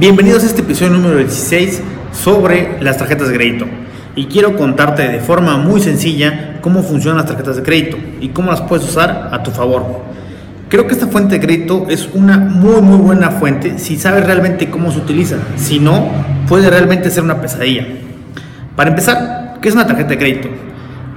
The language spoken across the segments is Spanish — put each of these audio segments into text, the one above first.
Bienvenidos a este episodio número 16 sobre las tarjetas de crédito. Y quiero contarte de forma muy sencilla cómo funcionan las tarjetas de crédito y cómo las puedes usar a tu favor. Creo que esta fuente de crédito es una muy muy buena fuente si sabes realmente cómo se utiliza. Si no, puede realmente ser una pesadilla. Para empezar, ¿qué es una tarjeta de crédito?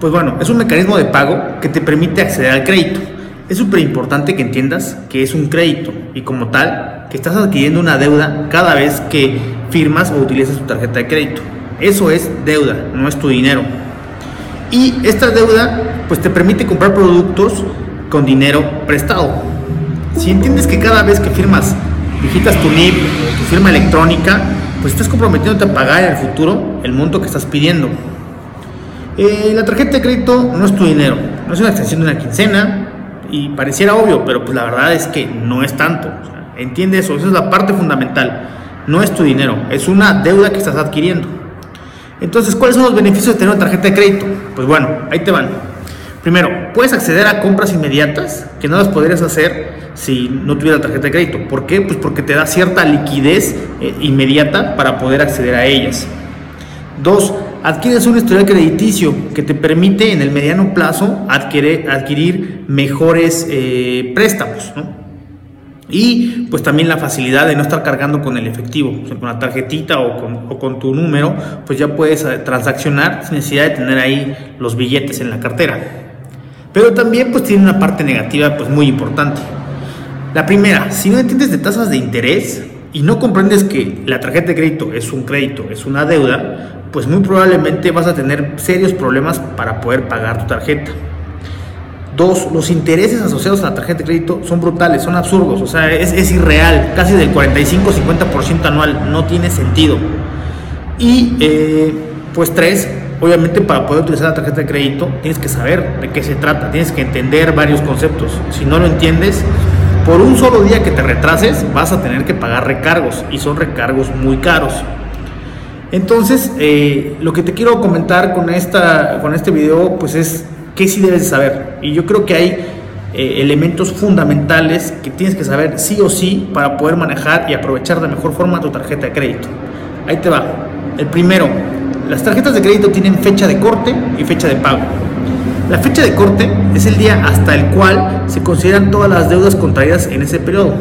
Pues bueno, es un mecanismo de pago que te permite acceder al crédito. Es súper importante que entiendas que es un crédito y como tal, que estás adquiriendo una deuda cada vez que firmas o utilizas tu tarjeta de crédito. Eso es deuda, no es tu dinero. Y esta deuda pues te permite comprar productos con dinero prestado. Si entiendes que cada vez que firmas, digitas tu NIP, tu firma electrónica, pues estás comprometiéndote a pagar en el futuro el monto que estás pidiendo. Eh, la tarjeta de crédito no es tu dinero, no es una extensión de una quincena, y pareciera obvio, pero pues la verdad es que no es tanto. Entiende eso, esa es la parte fundamental. No es tu dinero, es una deuda que estás adquiriendo. Entonces, ¿cuáles son los beneficios de tener una tarjeta de crédito? Pues bueno, ahí te van. Primero, puedes acceder a compras inmediatas que no las podrías hacer si no tuvieras tarjeta de crédito. ¿Por qué? Pues porque te da cierta liquidez eh, inmediata para poder acceder a ellas. Dos, adquieres un historial crediticio que te permite en el mediano plazo adquirir, adquirir mejores eh, préstamos. Y pues también la facilidad de no estar cargando con el efectivo, con la tarjetita o con, o con, tu número, pues ya puedes eh, transaccionar sin necesidad de tener ahí los billetes en la cartera. Pero también pues tiene una parte negativa pues muy importante. La primera, si no entiendes de tasas de interés y no comprendes que la tarjeta de crédito es un crédito, es una deuda, pues muy probablemente vas a tener serios problemas para poder pagar tu tarjeta. Dos, los intereses asociados a la tarjeta de crédito son brutales, son absurdos, o sea, es, irreal, casi del 45-50% anual, no tiene sentido. Y eh, pues tres, obviamente para poder utilizar la tarjeta de crédito tienes que saber de qué se trata, tienes que entender varios conceptos. Si no lo entiendes, por un solo día que te retrases vas a tener que pagar recargos y son recargos muy caros. Entonces, eh, lo que te quiero comentar con, esta, con este video, pues es qué sí debes de saber. Y yo creo que hay eh, elementos fundamentales que tienes que saber sí o sí para poder manejar y aprovechar de mejor forma tu tarjeta de crédito. Ahí te va. El primero, las tarjetas de crédito tienen fecha de corte y fecha de pago. La fecha de corte es el día hasta el cual se consideran todas las deudas contraídas en ese periodo.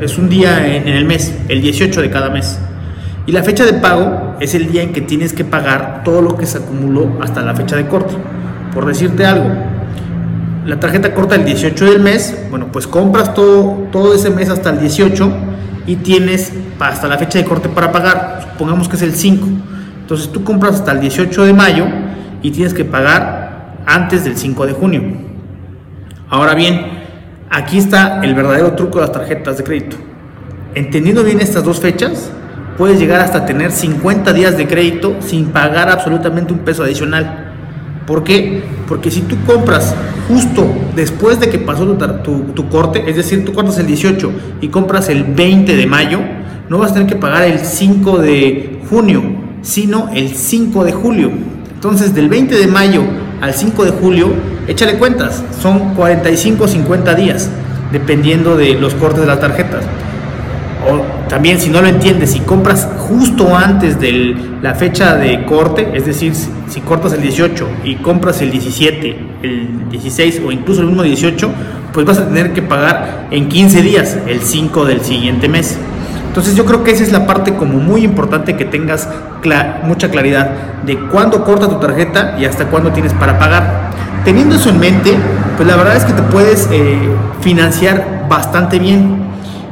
Es un día en el mes, el 18 de cada mes. Y la fecha de pago es el día en que tienes que pagar todo lo que se acumuló hasta la fecha de corte. Por decirte algo, la tarjeta corta el 18 del mes, bueno, pues compras todo, todo ese mes hasta el 18 y tienes hasta la fecha de corte para pagar. Supongamos que es el 5. Entonces tú compras hasta el 18 de mayo y tienes que pagar antes del 5 de junio. Ahora bien, aquí está el verdadero truco de las tarjetas de crédito. Entendiendo bien estas dos fechas, puedes llegar hasta tener 50 días de crédito sin pagar absolutamente un peso adicional. ¿Por qué? Porque si tú compras justo después de que pasó tu, corte, es decir, tú cortas el 18 y compras el 20 de mayo, no vas a tener que pagar el 5 de junio, sino el 5 de julio. Entonces, del 20 de mayo al 5 de julio, échale cuentas, son 45 o 50 días, dependiendo de los cortes de las tarjetas. También si no lo entiendes, si compras justo antes de la fecha de corte, es decir, si cortas el 18 y compras el 17, el 16 o incluso el mismo 18, pues vas a tener que pagar en 15 días, el 5 del siguiente mes. Entonces yo creo que esa es la parte como muy importante que tengas mucha claridad de cuándo corta tu tarjeta y hasta cuándo tienes para pagar. Teniendo eso en mente, pues la verdad es que te puedes eh, financiar bastante bien.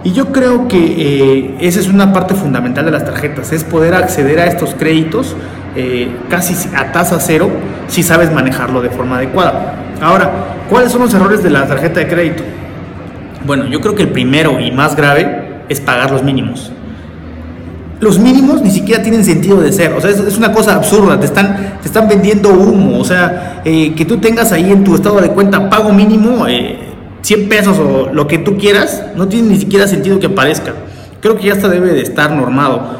Y yo creo que eh, esa es una parte fundamental de las tarjetas, es poder acceder a estos créditos eh, casi a tasa cero si sabes manejarlo de forma adecuada. Ahora, ¿cuáles son los errores de la tarjeta de crédito? Bueno, yo creo que el primero y más grave es pagar los mínimos. Los mínimos ni siquiera tienen sentido de ser, o sea, es, una cosa absurda, te están, te están vendiendo humo, o sea, eh, que tú tengas ahí en tu estado de cuenta pago mínimo, 100 pesos o lo que tú quieras, no tiene ni siquiera sentido que aparezca. Creo que ya está debe de estar normado.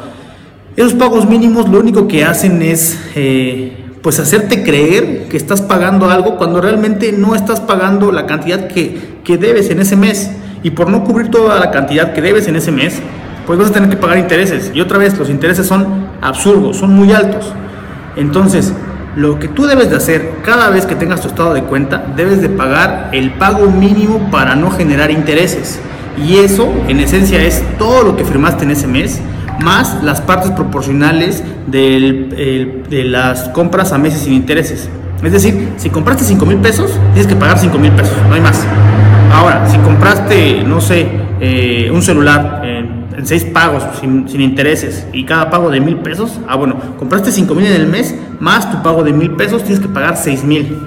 Esos pagos mínimos lo único que hacen es eh, pues hacerte creer que estás pagando algo cuando realmente no estás pagando la cantidad que, que debes en ese mes. Y por no cubrir toda la cantidad que debes en ese mes, pues vas a tener que pagar intereses. Y otra vez, los intereses son absurdos, son muy altos. Entonces, lo que tú debes de hacer cada vez que tengas tu estado de cuenta, debes de pagar el pago mínimo para no generar intereses. Y eso, en esencia, es todo lo que firmaste en ese mes, más las partes proporcionales de las compras a meses sin intereses. Es decir, si compraste 5 mil pesos, tienes que pagar 5 mil pesos, no hay más. Ahora, si compraste, no sé, eh, un celular en, seis pagos sin, intereses y cada pago de mil pesos, ah, bueno, compraste 5 mil en el mes, más tu pago de mil pesos, tienes que pagar 6 mil.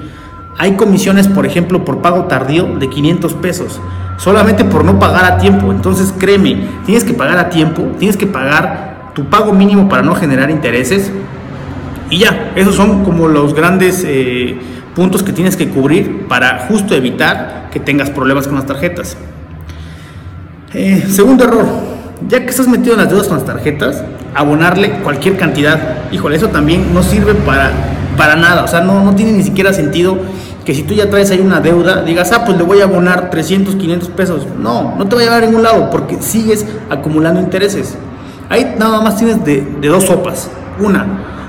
Hay comisiones, por ejemplo, por pago tardío de 500 pesos, solamente por no pagar a tiempo. Entonces, créeme, tienes que pagar a tiempo, tienes que pagar tu pago mínimo para no generar intereses. Y ya, esos son como los grandes eh, puntos que tienes que cubrir para justo evitar que tengas problemas con las tarjetas. Eh, segundo error, ya que estás metido en las deudas con las tarjetas, abonarle cualquier cantidad. Híjole, eso también no sirve para, para nada. O sea, no, no tiene ni siquiera sentido que si tú ya traes ahí una deuda, digas, ah, pues le voy a abonar 300, 500 pesos. No, no te va a llevar a ningún lado porque sigues acumulando intereses. Ahí nada más tienes de, de dos sopas. Una,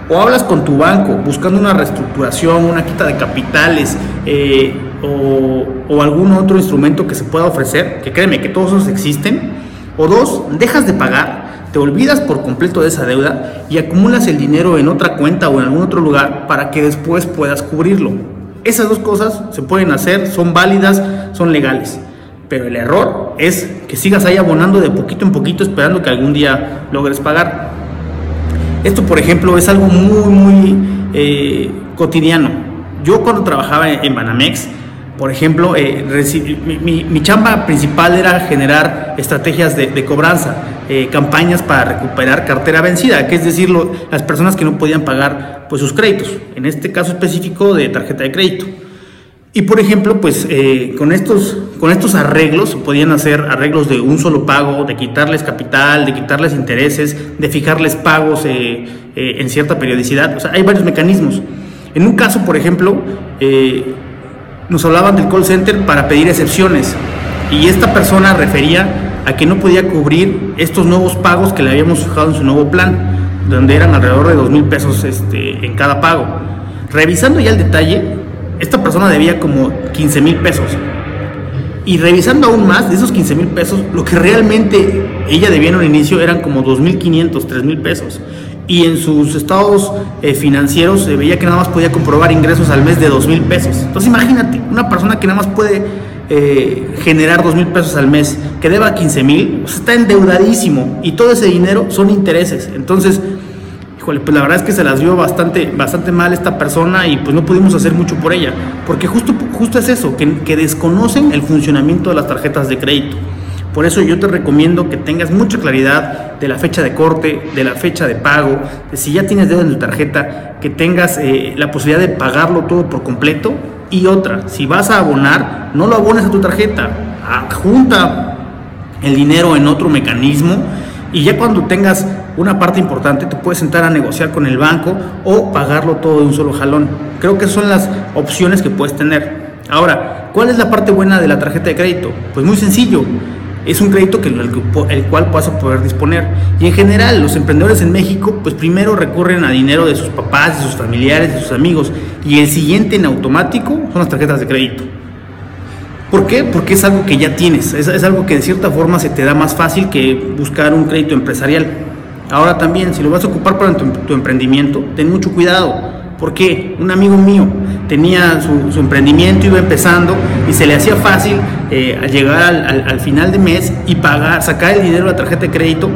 o hablas con tu banco buscando una reestructuración, una quita de capitales eh, o, o, algún otro instrumento que se pueda ofrecer, que créeme que todos esos existen. O dos, dejas de pagar, te olvidas por completo de esa deuda y acumulas el dinero en otra cuenta o en algún otro lugar para que después puedas cubrirlo. Esas dos cosas se pueden hacer, son válidas, son legales. Pero el error es que sigas ahí abonando de poquito en poquito esperando que algún día logres pagar. Esto, por ejemplo, es algo muy, muy eh, cotidiano. Yo cuando trabajaba en Banamex, por ejemplo, eh, mi, chamba principal era generar estrategias de, cobranza, eh, campañas para recuperar cartera vencida, que es decir, las personas que no podían pagar pues, sus créditos, en este caso específico de tarjeta de crédito. Y por ejemplo, pues eh, con, estos, con estos arreglos podían hacer arreglos de un solo pago, de quitarles capital, de quitarles intereses, de fijarles pagos en cierta periodicidad. O sea, hay varios mecanismos. En un caso, por ejemplo, nos hablaban del call center para pedir excepciones y esta persona refería a que no podía cubrir estos nuevos pagos que le habíamos fijado en su nuevo plan, donde eran alrededor de dos mil pesos este, en cada pago. Revisando ya el detalle, esta persona debía como 15 mil pesos. Y revisando aún más, de esos 15 mil pesos, lo que realmente ella debía en un inicio eran como 2.500, 3.000 pesos. Y en sus estados eh, financieros se veía que nada más podía comprobar ingresos al mes de 2.000 pesos. Entonces imagínate, una persona que nada más puede eh, generar 2.000 pesos al mes, que deba 15 mil, está endeudadísimo. Y todo ese dinero son intereses. Entonces pues la verdad es que se las dio bastante, bastante mal esta persona y pues no pudimos hacer mucho por ella, porque justo, justo es eso, que desconocen el funcionamiento de las tarjetas de crédito. Por eso yo te recomiendo que tengas mucha claridad de la fecha de corte, de la fecha de pago, de si ya tienes deuda en tu tarjeta, que tengas eh, la posibilidad de pagarlo todo por completo. Y otra, si vas a abonar, no lo abones a tu tarjeta, junta el dinero en otro mecanismo y ya cuando tengas una parte importante te puedes sentar a negociar con el banco o pagarlo todo de un solo jalón. Creo que son las opciones que puedes tener. Ahora, ¿cuál es la parte buena de la tarjeta de crédito? Pues muy sencillo. Es un crédito que el, cual vas a poder disponer. Y en general, los emprendedores en México, pues primero recurren a dinero de sus papás, de sus familiares, de sus amigos. Y el siguiente en automático son las tarjetas de crédito. ¿Por qué? Porque es algo que ya tienes, es, algo que de cierta forma se te da más fácil que buscar un crédito empresarial. Ahora también, si lo vas a ocupar para tu, emprendimiento, ten mucho cuidado. porque Un amigo mío tenía su, emprendimiento, iba empezando y se le hacía fácil eh, llegar al, final de mes y pagar, sacar el dinero de la tarjeta de crédito,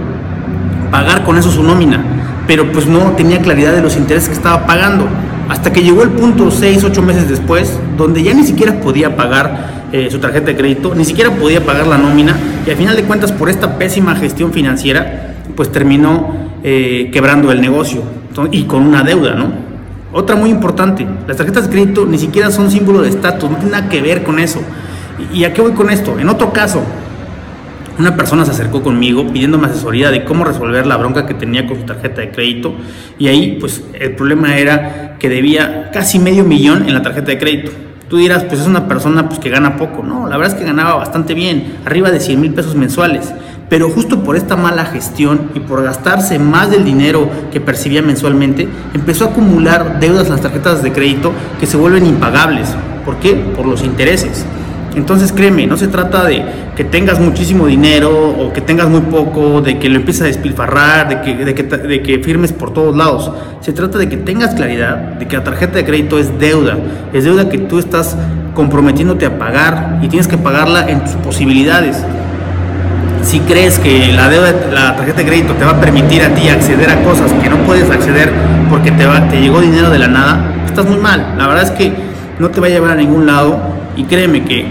pagar con eso su nómina, pero pues no tenía claridad de los intereses que estaba pagando. Hasta que llegó el punto 6, 8 meses después, donde ya ni siquiera podía pagar eh, su tarjeta de crédito, ni siquiera podía pagar la nómina y al final de cuentas por esta pésima gestión financiera, pues terminó eh, quebrando el negocio y con una deuda, ¿no? Otra muy importante, las tarjetas de crédito ni siquiera son símbolo de estatus, no tiene nada que ver con eso. ¿Y a qué voy con esto? En otro caso, una persona se acercó conmigo pidiéndome asesoría de cómo resolver la bronca que tenía con su tarjeta de crédito y ahí pues el problema era que debía casi medio millón en la tarjeta de crédito. Tú dirás, pues es una persona pues, que gana poco. No, la verdad es que ganaba bastante bien, arriba de 100 mil pesos mensuales. Pero justo por esta mala gestión y por gastarse más del dinero que percibía mensualmente, empezó a acumular deudas en las tarjetas de crédito que se vuelven impagables. ¿Por qué? Por los intereses. Entonces créeme, no se trata de que tengas muchísimo dinero o que tengas muy poco, de que lo empieces a despilfarrar, de que, de que, firmes por todos lados. Se trata de que tengas claridad de que la tarjeta de crédito es deuda, es deuda que tú estás comprometiéndote a pagar y tienes que pagarla en tus posibilidades si crees que la deuda, la tarjeta de crédito te va a permitir a ti acceder a cosas que no puedes acceder porque te, llegó dinero de la nada, estás muy mal. La verdad es que no te va a llevar a ningún lado y créeme que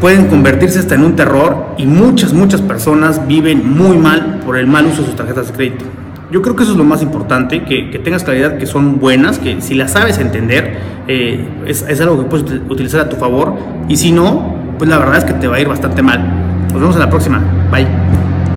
pueden convertirse hasta en un terror y muchas, muchas personas viven muy mal por el mal uso de sus tarjetas de crédito. Yo creo que eso es lo más importante, que, que tengas claridad que son buenas, que si las sabes entender, eh, es algo que puedes utilizar a tu favor y si no, pues la verdad es que te va a ir bastante mal. Nos vemos en la próxima. 拜。